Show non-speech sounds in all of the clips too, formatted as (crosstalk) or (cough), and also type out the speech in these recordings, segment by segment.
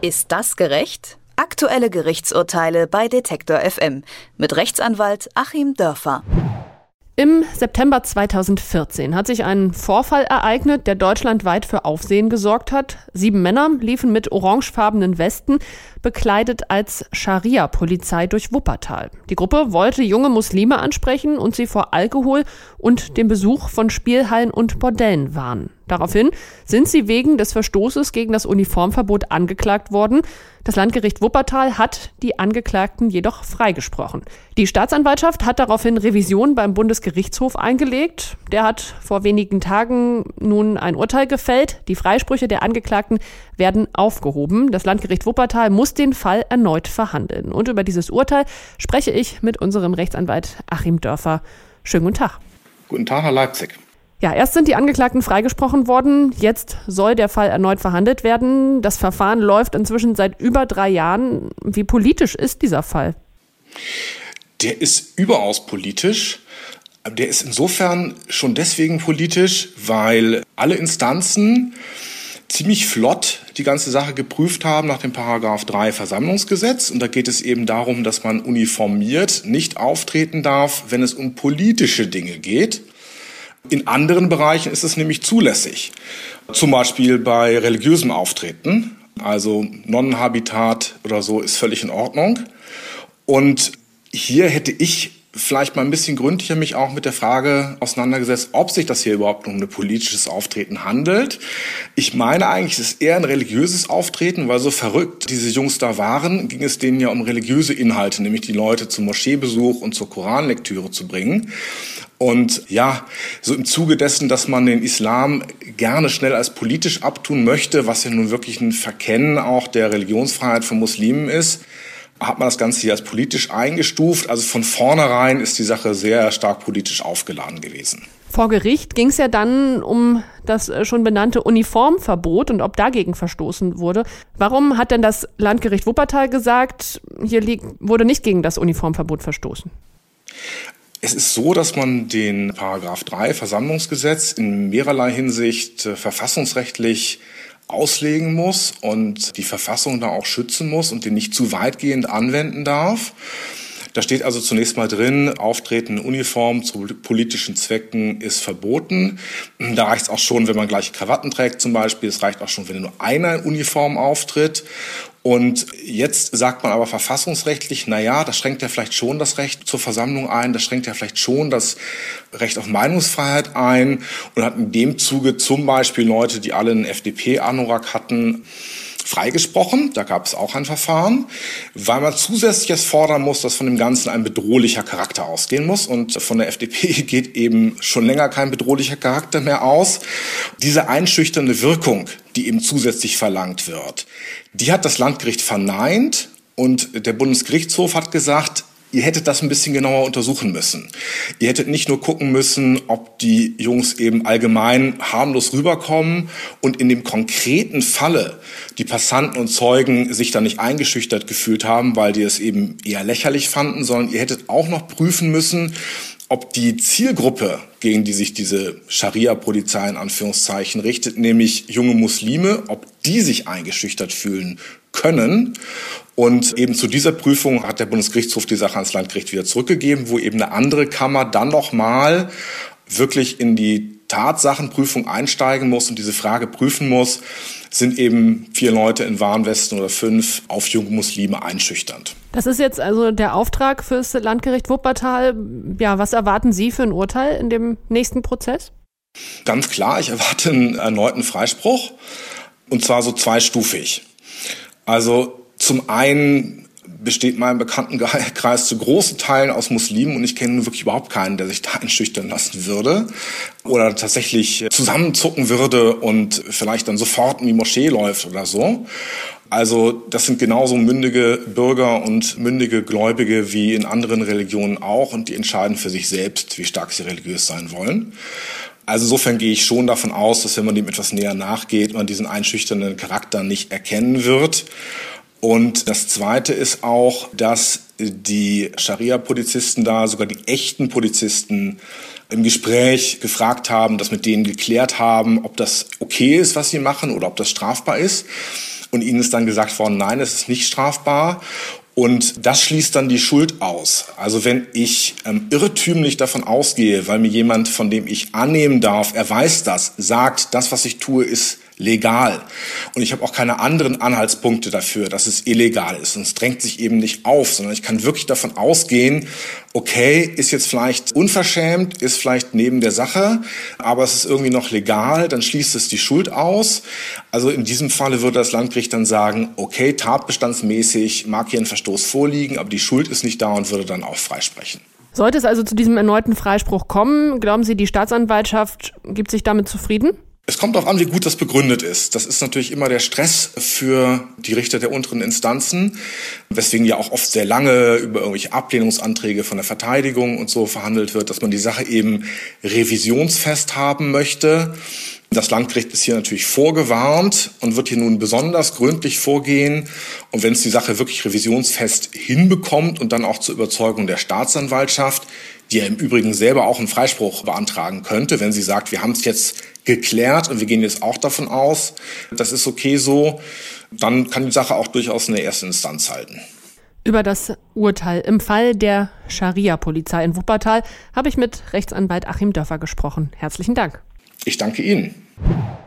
Ist das gerecht? Aktuelle Gerichtsurteile bei Detektor FM mit Rechtsanwalt Achim Dörfer. Im September 2014 hat sich ein Vorfall ereignet, der deutschlandweit für Aufsehen gesorgt hat. Sieben Männer liefen mit orangefarbenen Westen, bekleidet als Scharia-Polizei durch Wuppertal. Die Gruppe wollte junge Muslime ansprechen und sie vor Alkohol und dem Besuch von Spielhallen und Bordellen warnen. Daraufhin sind sie wegen des Verstoßes gegen das Uniformverbot angeklagt worden. Das Landgericht Wuppertal hat die Angeklagten jedoch freigesprochen. Die Staatsanwaltschaft hat daraufhin Revision beim Bundesgerichtshof eingelegt. Der hat vor wenigen Tagen nun ein Urteil gefällt. Die Freisprüche der Angeklagten werden aufgehoben. Das Landgericht Wuppertal muss den Fall erneut verhandeln. Und über dieses Urteil spreche ich mit unserem Rechtsanwalt Achim Dörfer. Schönen guten Tag. Guten Tag, Herr Leipzig. Ja, erst sind die Angeklagten freigesprochen worden, jetzt soll der Fall erneut verhandelt werden. Das Verfahren läuft inzwischen seit über drei Jahren. Wie politisch ist dieser Fall? Der ist überaus politisch. Der ist insofern schon deswegen politisch, weil alle Instanzen ziemlich flott die ganze Sache geprüft haben nach dem Paragraph 3 Versammlungsgesetz. Und da geht es eben darum, dass man uniformiert nicht auftreten darf, wenn es um politische Dinge geht. In anderen Bereichen ist es nämlich zulässig. Zum Beispiel bei religiösem Auftreten. Also Nonnenhabitat oder so ist völlig in Ordnung. Und hier hätte ich vielleicht mal ein bisschen gründlicher mich auch mit der Frage auseinandergesetzt, ob sich das hier überhaupt um ein politisches Auftreten handelt. Ich meine eigentlich, es ist eher ein religiöses Auftreten, weil so verrückt diese Jungs da waren, ging es denen ja um religiöse Inhalte, nämlich die Leute zum Moscheebesuch und zur Koranlektüre zu bringen. Und ja, so im Zuge dessen, dass man den Islam gerne schnell als politisch abtun möchte, was ja nun wirklich ein Verkennen auch der Religionsfreiheit von Muslimen ist, hat man das Ganze hier als politisch eingestuft. Also von vornherein ist die Sache sehr stark politisch aufgeladen gewesen. Vor Gericht ging es ja dann um das äh, schon benannte Uniformverbot und ob dagegen verstoßen wurde. Warum hat denn das Landgericht Wuppertal gesagt, hier wurde nicht gegen das Uniformverbot verstoßen? Es ist so, dass man den Paragraph 3 Versammlungsgesetz in mehrerlei Hinsicht äh, verfassungsrechtlich auslegen muss und die Verfassung da auch schützen muss und den nicht zu weitgehend anwenden darf. Da steht also zunächst mal drin, Auftreten in Uniform zu politischen Zwecken ist verboten. Da reicht es auch schon, wenn man gleiche Krawatten trägt zum Beispiel. Es reicht auch schon, wenn nur einer in Uniform auftritt. Und jetzt sagt man aber verfassungsrechtlich, na ja, das schränkt ja vielleicht schon das Recht zur Versammlung ein, das schränkt ja vielleicht schon das Recht auf Meinungsfreiheit ein und hat in dem Zuge zum Beispiel Leute, die alle einen FDP-Anorak hatten, freigesprochen. Da gab es auch ein Verfahren, weil man zusätzlich jetzt fordern muss, dass von dem Ganzen ein bedrohlicher Charakter ausgehen muss. Und von der FDP (laughs) geht eben schon länger kein bedrohlicher Charakter mehr aus. Diese einschüchternde Wirkung, die eben zusätzlich verlangt wird, die hat das Landgericht verneint und der Bundesgerichtshof hat gesagt, ihr hättet das ein bisschen genauer untersuchen müssen. Ihr hättet nicht nur gucken müssen, ob die Jungs eben allgemein harmlos rüberkommen und in dem konkreten Falle die Passanten und Zeugen sich da nicht eingeschüchtert gefühlt haben, weil die es eben eher lächerlich fanden, sondern ihr hättet auch noch prüfen müssen, ob die Zielgruppe, gegen die sich diese Scharia-Polizei in Anführungszeichen richtet, nämlich junge Muslime, ob die sich eingeschüchtert fühlen können. Und eben zu dieser Prüfung hat der Bundesgerichtshof die Sache ans Landgericht wieder zurückgegeben, wo eben eine andere Kammer dann nochmal wirklich in die Tatsachenprüfung einsteigen muss und diese Frage prüfen muss, sind eben vier Leute in Warnwesten oder fünf auf junge Muslime einschüchternd. Das ist jetzt also der Auftrag fürs Landgericht Wuppertal. Ja, was erwarten Sie für ein Urteil in dem nächsten Prozess? Ganz klar, ich erwarte einen erneuten Freispruch und zwar so zweistufig. Also zum einen besteht mein Bekanntenkreis zu großen Teilen aus Muslimen und ich kenne wirklich überhaupt keinen, der sich da (laughs) einschüchtern lassen würde oder tatsächlich zusammenzucken würde und vielleicht dann sofort in die Moschee läuft oder so. Also das sind genauso mündige Bürger und mündige Gläubige wie in anderen Religionen auch und die entscheiden für sich selbst, wie stark sie religiös sein wollen. Also insofern gehe ich schon davon aus, dass wenn man dem etwas näher nachgeht, man diesen einschüchternden Charakter nicht erkennen wird. Und das Zweite ist auch, dass die Scharia-Polizisten da, sogar die echten Polizisten, im Gespräch gefragt haben, das mit denen geklärt haben, ob das okay ist, was sie machen oder ob das strafbar ist. und ihnen ist dann gesagt worden, nein, es ist nicht strafbar. Und das schließt dann die Schuld aus. Also wenn ich ähm, irrtümlich davon ausgehe, weil mir jemand, von dem ich annehmen darf, er weiß das, sagt, das, was ich tue, ist legal. Und ich habe auch keine anderen Anhaltspunkte dafür, dass es illegal ist. Und es drängt sich eben nicht auf, sondern ich kann wirklich davon ausgehen, okay, ist jetzt vielleicht unverschämt, ist vielleicht neben der Sache, aber es ist irgendwie noch legal, dann schließt es die Schuld aus. Also in diesem Falle würde das Landgericht dann sagen, okay, tatbestandsmäßig mag hier ein Verstoß vorliegen, aber die Schuld ist nicht da und würde dann auch freisprechen. Sollte es also zu diesem erneuten Freispruch kommen, glauben Sie, die Staatsanwaltschaft gibt sich damit zufrieden? Es kommt darauf an, wie gut das begründet ist. Das ist natürlich immer der Stress für die Richter der unteren Instanzen, weswegen ja auch oft sehr lange über irgendwelche Ablehnungsanträge von der Verteidigung und so verhandelt wird, dass man die Sache eben revisionsfest haben möchte. Das Landgericht ist hier natürlich vorgewarnt und wird hier nun besonders gründlich vorgehen. Und wenn es die Sache wirklich revisionsfest hinbekommt und dann auch zur Überzeugung der Staatsanwaltschaft, die ja im Übrigen selber auch einen Freispruch beantragen könnte, wenn sie sagt, wir haben es jetzt geklärt und wir gehen jetzt auch davon aus, das ist okay so, dann kann die Sache auch durchaus eine erste Instanz halten. Über das Urteil im Fall der Scharia-Polizei in Wuppertal habe ich mit Rechtsanwalt Achim Dörfer gesprochen. Herzlichen Dank. Ich danke Ihnen.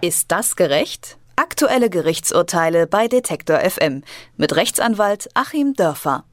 Ist das gerecht? Aktuelle Gerichtsurteile bei Detektor FM mit Rechtsanwalt Achim Dörfer.